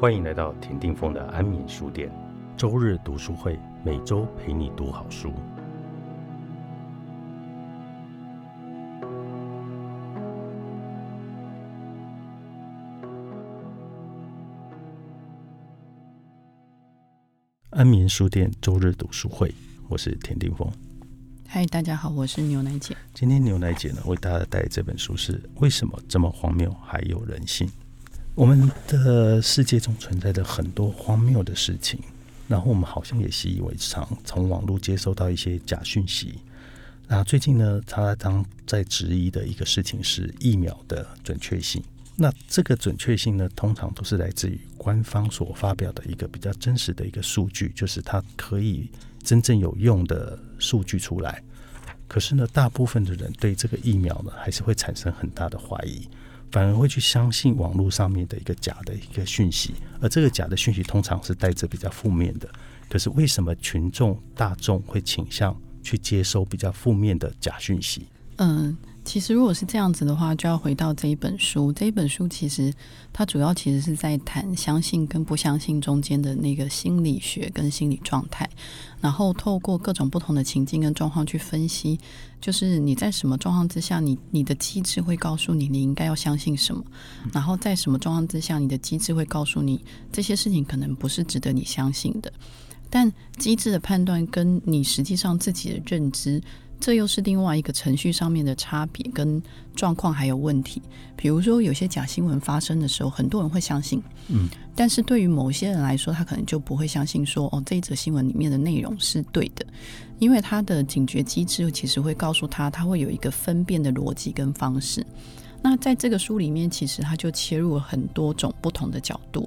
欢迎来到田定峰的安眠书店，周日读书会，每周陪你读好书。安眠书店周日读书会，我是田定峰。嗨，大家好，我是牛奶姐。今天牛奶姐呢为大家带来这本书是《为什么这么荒谬还有人性》。我们的世界中存在着很多荒谬的事情，然后我们好像也习以为常，从网络接收到一些假讯息。那最近呢，他当在质疑的一个事情是疫苗的准确性。那这个准确性呢，通常都是来自于官方所发表的一个比较真实的一个数据，就是它可以真正有用的数据出来。可是呢，大部分的人对这个疫苗呢，还是会产生很大的怀疑。反而会去相信网络上面的一个假的一个讯息，而这个假的讯息通常是带着比较负面的。可是为什么群众大众会倾向去接收比较负面的假讯息？嗯。其实，如果是这样子的话，就要回到这一本书。这一本书其实它主要其实是在谈相信跟不相信中间的那个心理学跟心理状态，然后透过各种不同的情境跟状况去分析，就是你在什么状况之下，你你的机制会告诉你你应该要相信什么，然后在什么状况之下，你的机制会告诉你这些事情可能不是值得你相信的。但机制的判断跟你实际上自己的认知。这又是另外一个程序上面的差别跟状况还有问题。比如说，有些假新闻发生的时候，很多人会相信，嗯，但是对于某些人来说，他可能就不会相信说，哦，这一则新闻里面的内容是对的，因为他的警觉机制其实会告诉他，他会有一个分辨的逻辑跟方式。那在这个书里面，其实他就切入了很多种不同的角度，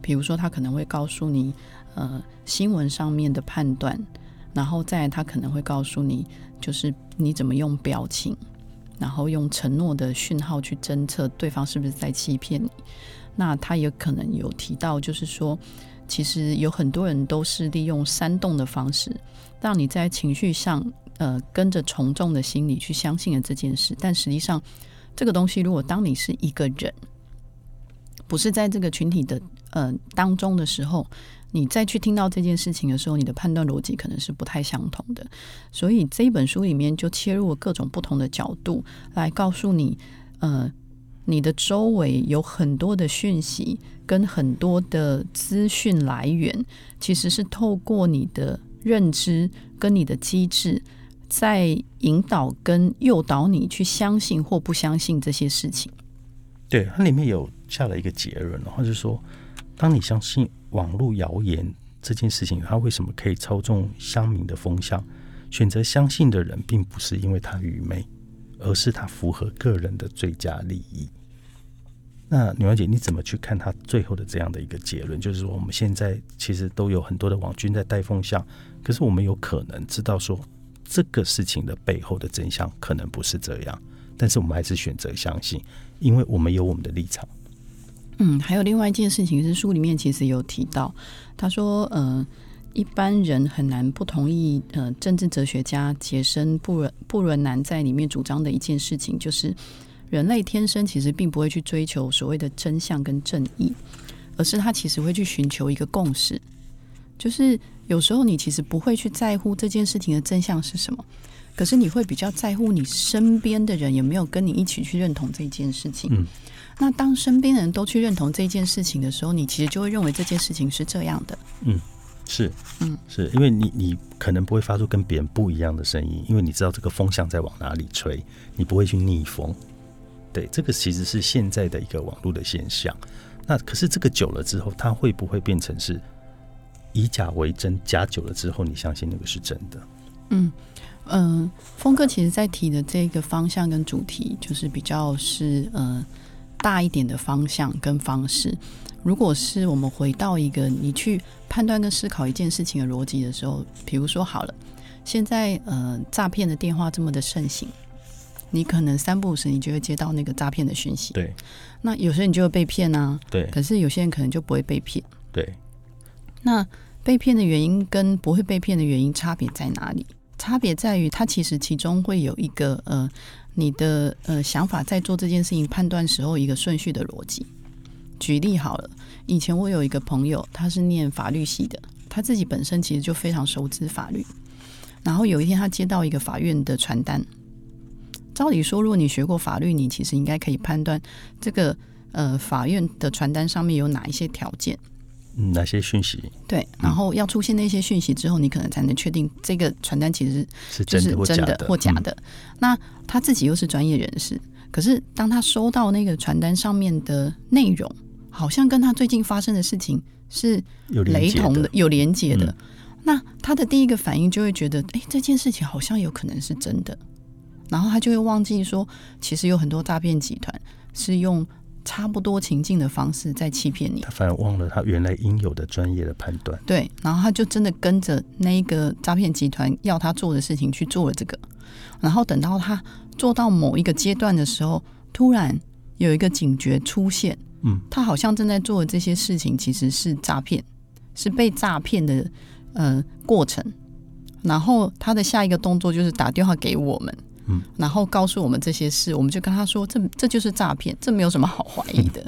比如说，他可能会告诉你，呃，新闻上面的判断。然后再，他可能会告诉你，就是你怎么用表情，然后用承诺的讯号去侦测对方是不是在欺骗你。那他也可能有提到，就是说，其实有很多人都是利用煽动的方式，让你在情绪上，呃，跟着从众的心理去相信了这件事。但实际上，这个东西如果当你是一个人，不是在这个群体的呃当中的时候。你再去听到这件事情的时候，你的判断逻辑可能是不太相同的。所以这一本书里面就切入了各种不同的角度，来告诉你，呃，你的周围有很多的讯息跟很多的资讯来源，其实是透过你的认知跟你的机制，在引导跟诱导你去相信或不相信这些事情。对，它里面有下了一个结论，然后就说，当你相信。网络谣言这件事情，它为什么可以操纵乡民的风向？选择相信的人，并不是因为他愚昧，而是他符合个人的最佳利益。那女儿姐，你怎么去看他最后的这样的一个结论？就是说，我们现在其实都有很多的网军在带风向，可是我们有可能知道说，这个事情的背后的真相可能不是这样，但是我们还是选择相信，因为我们有我们的立场。嗯，还有另外一件事情是书里面其实有提到，他说，呃，一般人很难不同意，呃，政治哲学家杰森布伦布伦南在里面主张的一件事情，就是人类天生其实并不会去追求所谓的真相跟正义，而是他其实会去寻求一个共识，就是有时候你其实不会去在乎这件事情的真相是什么，可是你会比较在乎你身边的人有没有跟你一起去认同这件事情。嗯。那当身边人都去认同这件事情的时候，你其实就会认为这件事情是这样的。嗯，是，嗯，是因为你你可能不会发出跟别人不一样的声音，因为你知道这个风向在往哪里吹，你不会去逆风。对，这个其实是现在的一个网络的现象。那可是这个久了之后，它会不会变成是以假为真？假久了之后，你相信那个是真的？嗯嗯，峰哥其实在提的这个方向跟主题，就是比较是呃。大一点的方向跟方式，如果是我们回到一个你去判断跟思考一件事情的逻辑的时候，比如说好了，现在呃诈骗的电话这么的盛行，你可能三不五时你就会接到那个诈骗的讯息，对，那有时候你就会被骗啊，对，可是有些人可能就不会被骗，对，那被骗的原因跟不会被骗的原因差别在哪里？差别在于它其实其中会有一个呃。你的呃想法在做这件事情判断时候一个顺序的逻辑，举例好了，以前我有一个朋友，他是念法律系的，他自己本身其实就非常熟知法律。然后有一天，他接到一个法院的传单。照理说，如果你学过法律，你其实应该可以判断这个呃法院的传单上面有哪一些条件，哪些讯息？对，然后要出现那些讯息之后，你可能才能确定这个传单其实是就是真的或真的假的。嗯或假的。那他自己又是专业人士，可是当他收到那个传单上面的内容，好像跟他最近发生的事情是有雷同的、有连接的。嗯那他的第一个反应就会觉得，哎，这件事情好像有可能是真的，然后他就会忘记说，其实有很多诈骗集团是用差不多情境的方式在欺骗你。他反而忘了他原来应有的专业的判断。对，然后他就真的跟着那一个诈骗集团要他做的事情去做了这个，然后等到他做到某一个阶段的时候，突然有一个警觉出现，嗯，他好像正在做的这些事情其实是诈骗，是被诈骗的呃过程，然后他的下一个动作就是打电话给我们。嗯，然后告诉我们这些事，我们就跟他说，这这就是诈骗，这没有什么好怀疑的。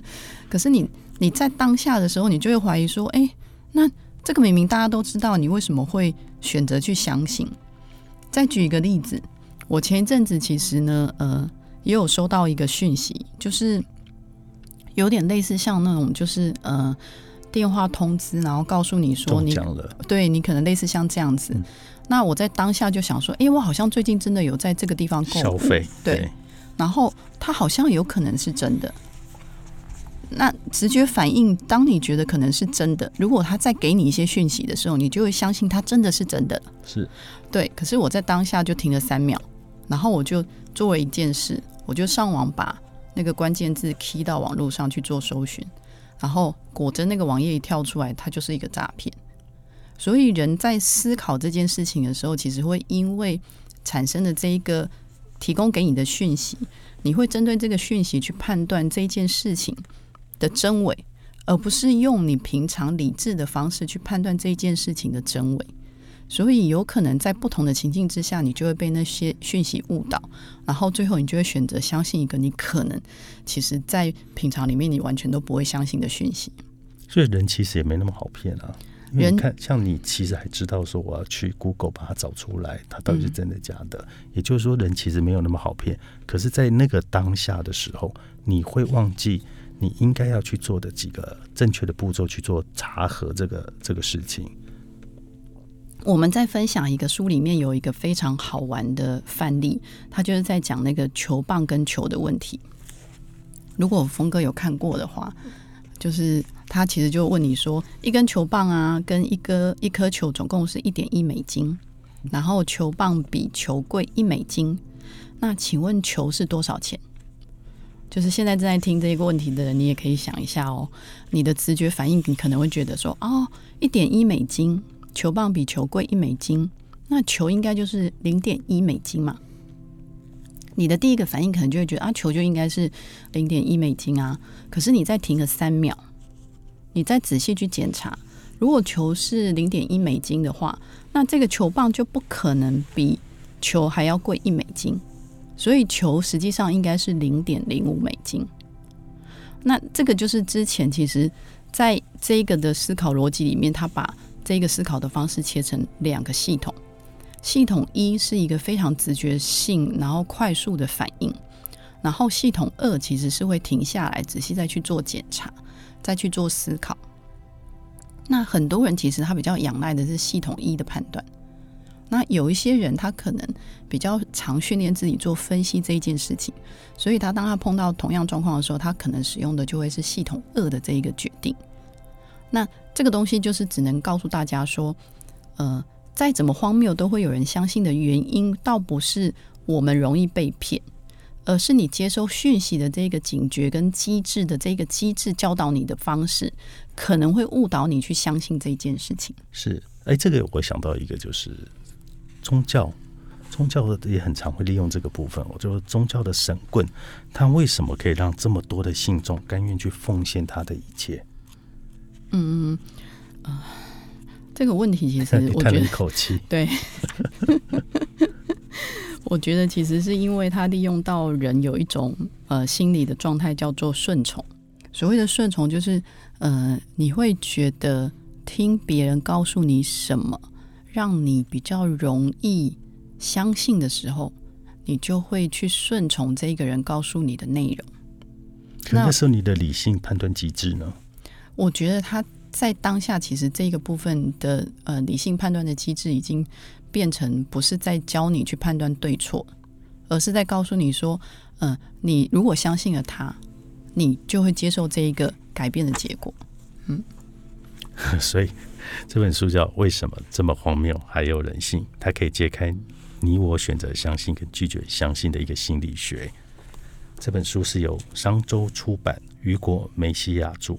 可是你你在当下的时候，你就会怀疑说，哎，那这个明明大家都知道，你为什么会选择去相信？再举一个例子，我前一阵子其实呢，呃，也有收到一个讯息，就是有点类似像那种，就是呃电话通知，然后告诉你说你对你可能类似像这样子。嗯那我在当下就想说，诶，我好像最近真的有在这个地方消费对，然后它好像有可能是真的。那直觉反应，当你觉得可能是真的，如果他再给你一些讯息的时候，你就会相信他真的是真的。是对，可是我在当下就停了三秒，然后我就作为一件事，我就上网把那个关键字 key 到网络上去做搜寻，然后果真那个网页一跳出来，它就是一个诈骗。所以人在思考这件事情的时候，其实会因为产生的这一个提供给你的讯息，你会针对这个讯息去判断这件事情的真伪，而不是用你平常理智的方式去判断这件事情的真伪。所以有可能在不同的情境之下，你就会被那些讯息误导，然后最后你就会选择相信一个你可能其实在平常里面你完全都不会相信的讯息。所以人其实也没那么好骗啊。因为你看，像你其实还知道说我要去 Google 把它找出来，它到底是真的假的。也就是说，人其实没有那么好骗。可是，在那个当下的时候，你会忘记你应该要去做的几个正确的步骤去做查核这个这个事情。我们在分享一个书里面有一个非常好玩的范例，他就是在讲那个球棒跟球的问题。如果峰哥有看过的话，就是他其实就问你说，一根球棒啊，跟一个一颗球总共是一点一美金，然后球棒比球贵一美金，那请问球是多少钱？就是现在正在听这个问题的人，你也可以想一下哦，你的直觉反应，你可能会觉得说，哦，一点一美金，球棒比球贵一美金，那球应该就是零点一美金嘛。你的第一个反应可能就会觉得啊，球就应该是零点一美金啊。可是你再停个三秒，你再仔细去检查，如果球是零点一美金的话，那这个球棒就不可能比球还要贵一美金，所以球实际上应该是零点零五美金。那这个就是之前其实在这个的思考逻辑里面，他把这个思考的方式切成两个系统。系统一是一个非常直觉性，然后快速的反应，然后系统二其实是会停下来，仔细再去做检查，再去做思考。那很多人其实他比较仰赖的是系统一的判断，那有一些人他可能比较常训练自己做分析这一件事情，所以他当他碰到同样状况的时候，他可能使用的就会是系统二的这一个决定。那这个东西就是只能告诉大家说，呃。再怎么荒谬，都会有人相信的原因，倒不是我们容易被骗，而是你接收讯息的这个警觉跟机制的这个机制教导你的方式，可能会误导你去相信这件事情。是，哎，这个我想到一个就是宗教，宗教也很常会利用这个部分。我就宗教的神棍，他为什么可以让这么多的信众甘愿去奉献他的一切？嗯啊。呃这个问题其实 我叹了觉得一口气，对，我觉得其实是因为他利用到人有一种呃心理的状态叫做顺从，所谓的顺从，就是呃，你会觉得听别人告诉你什么，让你比较容易相信的时候，你就会去顺从这个人告诉你的内容。可那时候你的理性判断机制呢？我觉得他在当下，其实这个部分的呃理性判断的机制，已经变成不是在教你去判断对错，而是在告诉你说，嗯，你如果相信了他。你就会接受这一个改变的结果，嗯，所以这本书叫《为什么这么荒谬还有人性》，它可以揭开你我选择相信跟拒绝相信的一个心理学。这本书是由商周出版，雨果梅西亚著，